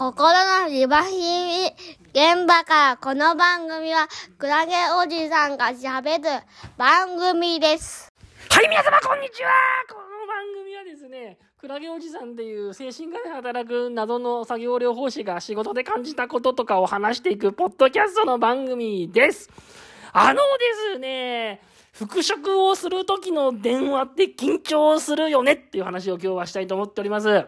心のリバヒミ現場からこの番組はクラゲおじさんが喋る番組です。はい、皆様こんにちはこの番組はですね、クラゲおじさんっていう精神科で働く謎の作業療法士が仕事で感じたこととかを話していくポッドキャストの番組です。あのですね、復職をする時の電話って緊張するよねっていう話を今日はしたいと思っております。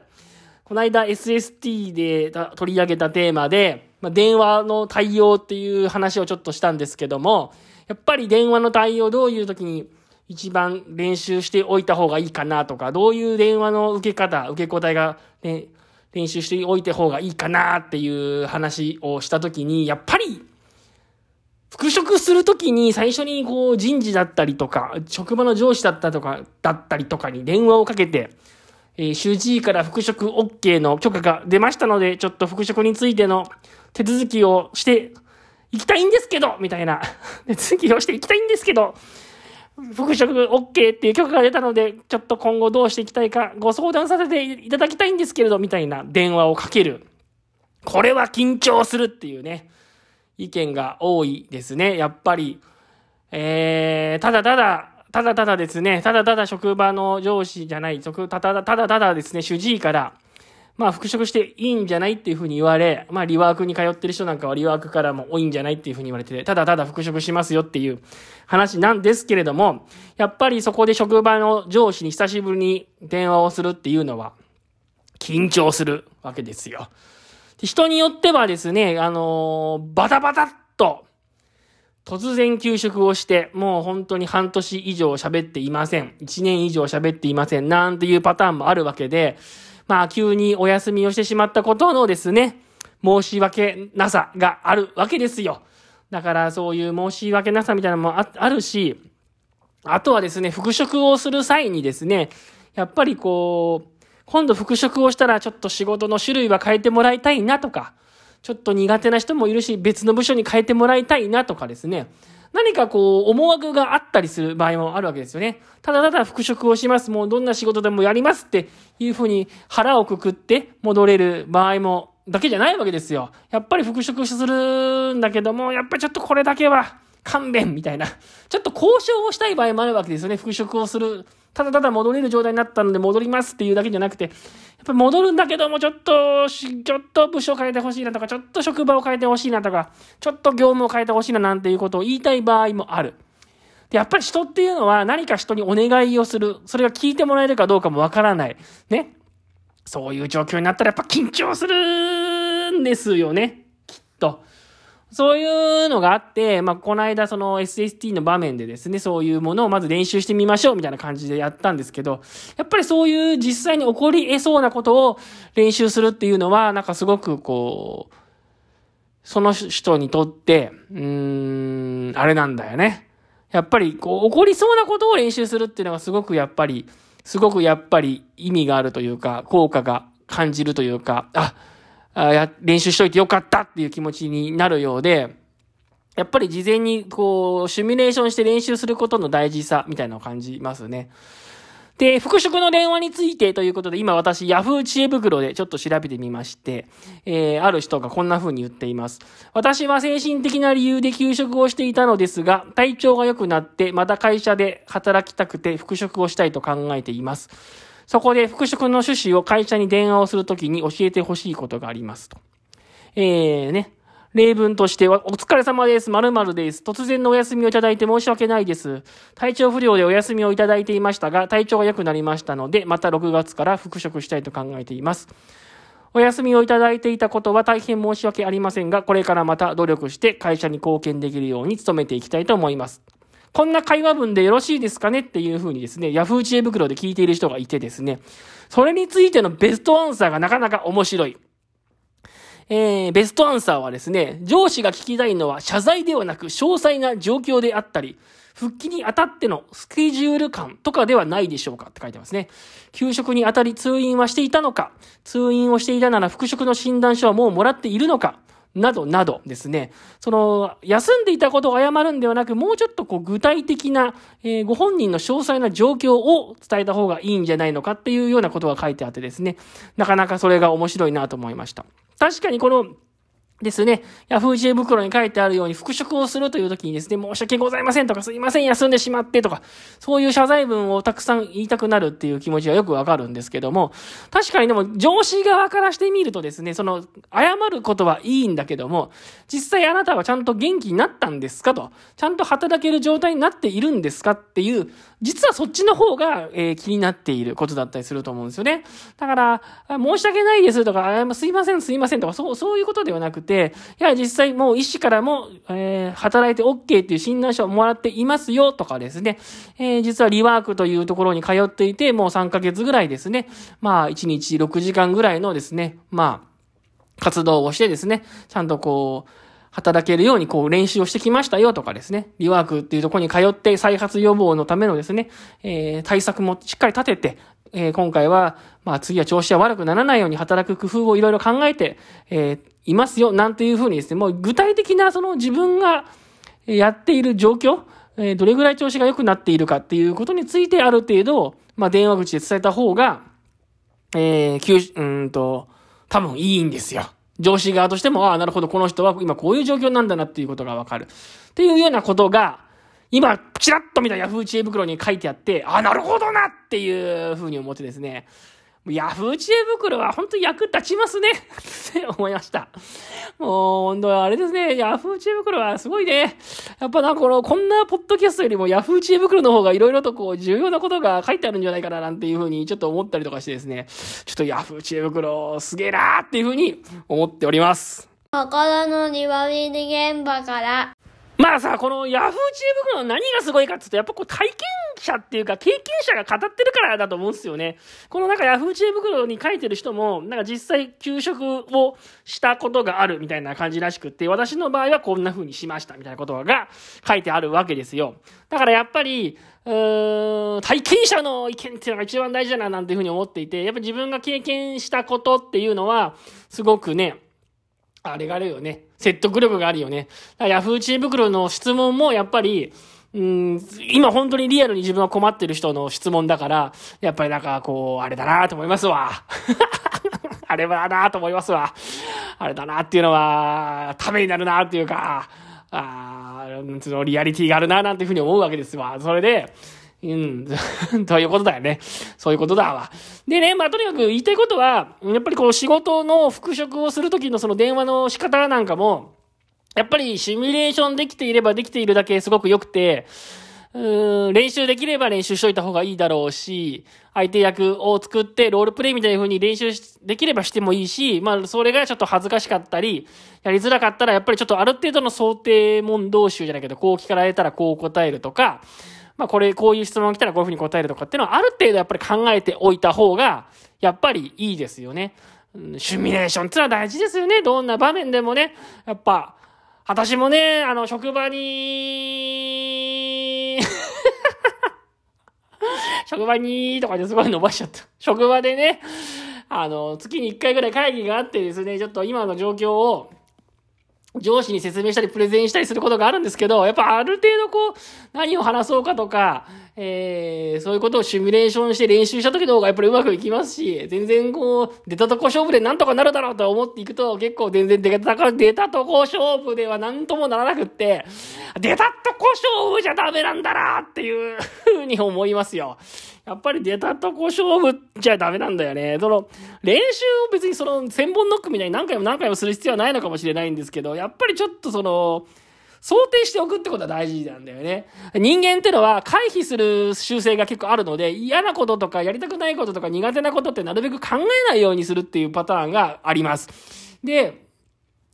この間 SST で取り上げたテーマで、まあ、電話の対応っていう話をちょっとしたんですけども、やっぱり電話の対応どういう時に一番練習しておいた方がいいかなとか、どういう電話の受け方、受け答えが、ね、練習しておいた方がいいかなっていう話をした時に、やっぱり、復職するときに最初にこう人事だったりとか、職場の上司だったとか、だったりとかに電話をかけて、えー、主治医から復職 OK の許可が出ましたので、ちょっと復職についての手続きをしていきたいんですけど、みたいな、手続きをしていきたいんですけど、復職 OK っていう許可が出たので、ちょっと今後どうしていきたいかご相談させていただきたいんですけれど、みたいな電話をかける。これは緊張するっていうね、意見が多いですね。やっぱり、えー、ただただ、ただただですね、ただただ職場の上司じゃない、ただただただただですね、主治医から、まあ復職していいんじゃないっていうふうに言われ、まあリワークに通ってる人なんかはリワークからも多いんじゃないっていうふうに言われてて、ただただ復職しますよっていう話なんですけれども、やっぱりそこで職場の上司に久しぶりに電話をするっていうのは、緊張するわけですよ。人によってはですね、あのー、バタバタっと、突然休職をして、もう本当に半年以上喋っていません。1年以上喋っていません。なんていうパターンもあるわけで、まあ急にお休みをしてしまったことのですね、申し訳なさがあるわけですよ。だからそういう申し訳なさみたいなのもああるし、あとはですね、復職をする際にですね、やっぱりこう、今度復職をしたらちょっと仕事の種類は変えてもらいたいなとか、ちょっと苦手な人もいるし、別の部署に変えてもらいたいなとかですね。何かこう、思惑があったりする場合もあるわけですよね。ただただ復職をします。もうどんな仕事でもやりますっていうふうに腹をくくって戻れる場合も、だけじゃないわけですよ。やっぱり復職するんだけども、やっぱりちょっとこれだけは勘弁みたいな。ちょっと交渉をしたい場合もあるわけですよね。復職をする。ただただ戻れる状態になったので戻りますっていうだけじゃなくて、やっぱ戻るんだけども、ちょっと、ちょっと部署変えてほしいなとか、ちょっと職場を変えてほしいなとか、ちょっと業務を変えてほしいななんていうことを言いたい場合もある。で、やっぱり人っていうのは何か人にお願いをする。それが聞いてもらえるかどうかもわからない。ね。そういう状況になったらやっぱ緊張するんですよね。きっと。そういうのがあって、まあ、この間その SST の場面でですね、そういうものをまず練習してみましょうみたいな感じでやったんですけど、やっぱりそういう実際に起こり得そうなことを練習するっていうのは、なんかすごくこう、その人にとって、うーん、あれなんだよね。やっぱりこう、起こりそうなことを練習するっていうのがすごくやっぱり、すごくやっぱり意味があるというか、効果が感じるというか、あ、あ練習しといてよかったっていう気持ちになるようで、やっぱり事前にこう、シミュレーションして練習することの大事さみたいなのを感じますね。で、復職の電話についてということで、今私、Yahoo 知恵袋でちょっと調べてみまして、えー、ある人がこんな風に言っています。私は精神的な理由で休職をしていたのですが、体調が良くなって、また会社で働きたくて復職をしたいと考えています。そこで復職の趣旨を会社に電話をするときに教えてほしいことがありますと。えーね。例文としては、お疲れ様です。〇〇です。突然のお休みをいただいて申し訳ないです。体調不良でお休みをいただいていましたが、体調が良くなりましたので、また6月から復職したいと考えています。お休みをいただいていたことは大変申し訳ありませんが、これからまた努力して会社に貢献できるように努めていきたいと思います。こんな会話文でよろしいですかねっていうふうにですね、ヤフー知恵袋で聞いている人がいてですね、それについてのベストアンサーがなかなか面白い。えー、ベストアンサーはですね、上司が聞きたいのは謝罪ではなく詳細な状況であったり、復帰にあたってのスケジュール感とかではないでしょうかって書いてますね。休職にあたり通院はしていたのか、通院をしていたなら復職の診断書はもうもらっているのか、などなどですね、その、休んでいたことを謝るんではなく、もうちょっとこう具体的な、えーご本人の詳細な状況を伝えた方がいいんじゃないのかっていうようなことが書いてあってですね、なかなかそれが面白いなと思いました。確かにこの、ですね、ヤフー知恵袋に書いてあるように復職をするという時にですね、申し訳ございませんとかすいません休んでしまってとか、そういう謝罪文をたくさん言いたくなるっていう気持ちはよくわかるんですけども、確かにでも上司側からしてみるとですね、その、謝ることはいいんだけども、実際あなたはちゃんと元気になったんですかと、ちゃんと働ける状態になっているんですかっていう、実はそっちの方が、えー、気になっていることだったりすると思うんですよね。だから、申し訳ないですとか、すいませんすいませんとか、そう、そういうことではなくて、いや、実際もう医師からも、えー、働いて OK っていう診断書をもらっていますよとかですね、えー、実はリワークというところに通っていて、もう3ヶ月ぐらいですね、まあ、1日6時間ぐらいのですね、まあ、活動をしてですね、ちゃんとこう、働けるようにこう練習をしてきましたよとかですね、リワークっていうところに通って再発予防のためのですね、えー、対策もしっかり立てて、えー、今回は、まあ次は調子は悪くならないように働く工夫をいろいろ考えて、えー、いますよ、なんていうふうにですね、もう具体的なその自分がやっている状況、えー、どれぐらい調子が良くなっているかっていうことについてある程度、まあ電話口で伝えた方が、えー、急、うんと、多分いいんですよ。上司側としても、ああ、なるほど、この人は今こういう状況なんだなっていうことがわかる。っていうようなことが、今、ちらっと見たヤフー知恵袋に書いてあって、ああ、なるほどなっていうふうに思ってですね、ヤフー知恵袋は本当に役立ちますねって思いました。もう、本当あれですね、ヤフー知恵袋はすごいね。やっぱな、この、こんなポッドキャストよりもヤフー知恵袋の方がいろいろとこう、重要なことが書いてあるんじゃないかななんていうふうにちょっと思ったりとかしてですね、ちょっとヤフー知恵袋すげえなーっていうふうに思っております。心の庭見現場からまあさ、このヤフー知恵袋の何がすごいかって言うと、やっぱこう体験者っていうか経験者が語ってるからだと思うんですよね。このなんかヤフー知恵袋に書いてる人も、なんか実際給食をしたことがあるみたいな感じらしくって、私の場合はこんな風にしましたみたいなことが書いてあるわけですよ。だからやっぱり、うーん、体験者の意見っていうのが一番大事だななんていうふうに思っていて、やっぱ自分が経験したことっていうのは、すごくね、あれがあるよね。説得力があるよね。ヤフー知恵袋の質問もやっぱり、うん、今本当にリアルに自分は困ってる人の質問だから、やっぱりなんかこう、あれだなと思いますわ。あれだなと思いますわ。あれだなっていうのは、ためになるなっていうか、あそのリアリティがあるななんていうふうに思うわけですわ。それで、うん。ということだよね。そういうことだわ。でね、まあとにかく言いたいことは、やっぱりこう仕事の復職をするときのその電話の仕方なんかも、やっぱりシミュレーションできていればできているだけすごく良くて、うん練習できれば練習しといた方がいいだろうし、相手役を作ってロールプレイみたいな風に練習できればしてもいいし、まあそれがちょっと恥ずかしかったり、やりづらかったらやっぱりちょっとある程度の想定問答集じゃないけど、こう聞かれたらこう答えるとか、まあこれ、こういう質問が来たらこういうふうに答えるとかっていうのはある程度やっぱり考えておいた方が、やっぱりいいですよね。シミュレーションってのは大事ですよね。どんな場面でもね。やっぱ、私もね、あの、職場に 職場にとかですごい伸ばしちゃった。職場でね、あの、月に1回ぐらい会議があってですね、ちょっと今の状況を、上司に説明したりプレゼンしたりすることがあるんですけど、やっぱある程度こう、何を話そうかとか、えー、そういうことをシミュレーションして練習した時の方がやっぱりうまくいきますし、全然こう、出たとこ勝負でなんとかなるだろうと思っていくと、結構全然出たから、出たとこ勝負ではなんともならなくって、出たとこ勝負じゃダメなんだなっていう。うに思いますよ。やっぱり出たとこ勝負じゃダメなんだよね。その、練習を別にその、千本ノックみたいに何回も何回もする必要はないのかもしれないんですけど、やっぱりちょっとその、想定しておくってことは大事なんだよね。人間ってのは回避する習性が結構あるので、嫌なこととかやりたくないこととか苦手なことってなるべく考えないようにするっていうパターンがあります。で、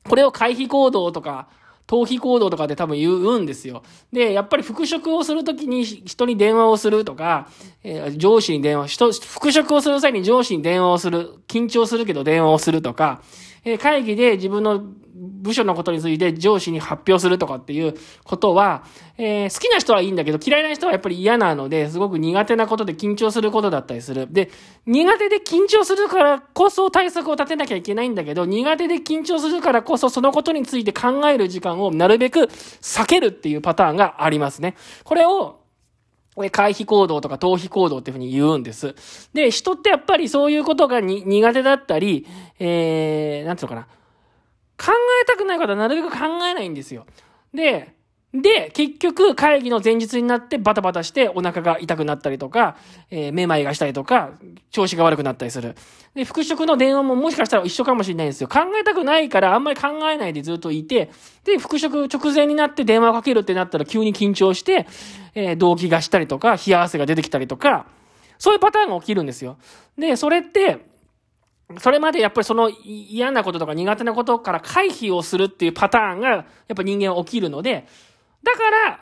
これを回避行動とか、逃避行動とかで多分言うんですよ。で、やっぱり復職をするときに人に電話をするとか、えー、上司に電話、人、復職をする際に上司に電話をする、緊張するけど電話をするとか、え、会議で自分の部署のことについて上司に発表するとかっていうことは、えー、好きな人はいいんだけど嫌いな人はやっぱり嫌なので、すごく苦手なことで緊張することだったりする。で、苦手で緊張するからこそ対策を立てなきゃいけないんだけど、苦手で緊張するからこそそのことについて考える時間をなるべく避けるっていうパターンがありますね。これを回避行動とか逃避行動っていうふうに言うんです。で、人ってやっぱりそういうことが苦手だったり、えー、なんていうのかな。考えたくないことはなるべく考えないんですよ。で、で、結局会議の前日になってバタバタしてお腹が痛くなったりとか、えー、めまいがしたりとか、調子が悪くなったりする。で、復職の電話ももしかしたら一緒かもしれないんですよ。考えたくないからあんまり考えないでずっといて、で、復職直前になって電話をかけるってなったら急に緊張して、えー、動悸がしたりとか、冷や汗が出てきたりとか、そういうパターンが起きるんですよ。で、それって、それまでやっぱりその嫌なこととか苦手なことから回避をするっていうパターンが、やっぱ人間は起きるので、だから、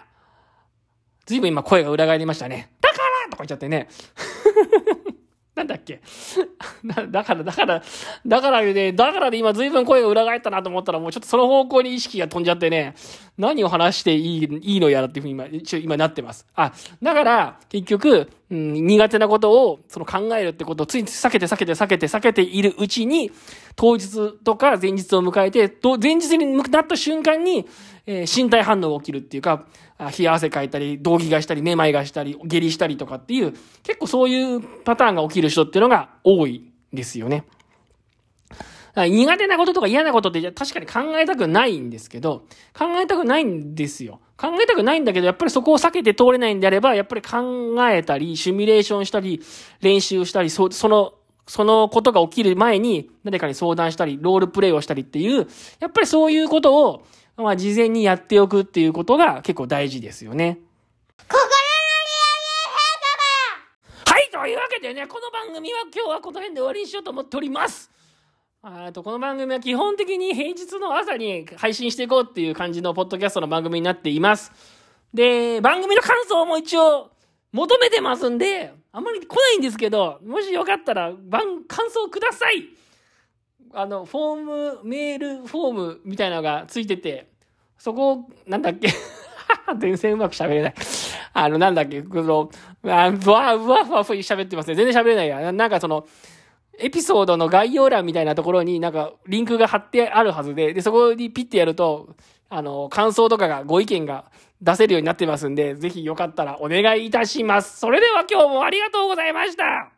ずいぶん今声が裏返りましたね。だからとか言っちゃってね。なんだっけ？だから、だから、だからね、だからで今随分声が裏返ったなと思ったらもうちょっとその方向に意識が飛んじゃってね、何を話していい、いいのやらっていうふうに今、一応今なってます。あ、だから、結局、うん、苦手なことを、その考えるってことをつい避けて避けて避けて避けているうちに、当日とか前日を迎えて、前日になった瞬間に、えー、身体反応が起きるっていうか、冷や汗かいたり、動悸がしたり、めまいがしたり、下痢したりとかっていう、結構そういうパターンが起きる人っていうのが多いですよね。苦手なこととか嫌なことって確かに考えたくないんですけど、考えたくないんですよ。考えたくないんだけど、やっぱりそこを避けて通れないんであれば、やっぱり考えたり、シミュレーションしたり、練習したり、その、そのことが起きる前に誰かに相談したり、ロールプレイをしたりっていう、やっぱりそういうことをまあ、事前にやっておくっていうことが結構大事ですよね。というわけでね、この番組は今日はこの辺で終わりにしようと思っております。あと、この番組は基本的に平日の朝に配信していこうっていう感じのポッドキャストの番組になっています。で、番組の感想も一応求めてますんで、あんまり来ないんですけど、もしよかったら番、感想くださいあの、フォーム、メールフォームみたいなのがついてて、そこ、なんだっけ？全然うまく喋れない。あの、なんだっけ？この、あぶわ、ぶわふわふわ喋ってますね。全然喋れないや。なんかその、エピソードの概要欄みたいなところになんかリンクが貼ってあるはずで、で、そこにピッてやると、あの、感想とかが、ご意見が出せるようになってますんで、ぜひよかったらお願いいたします。それでは今日もありがとうございました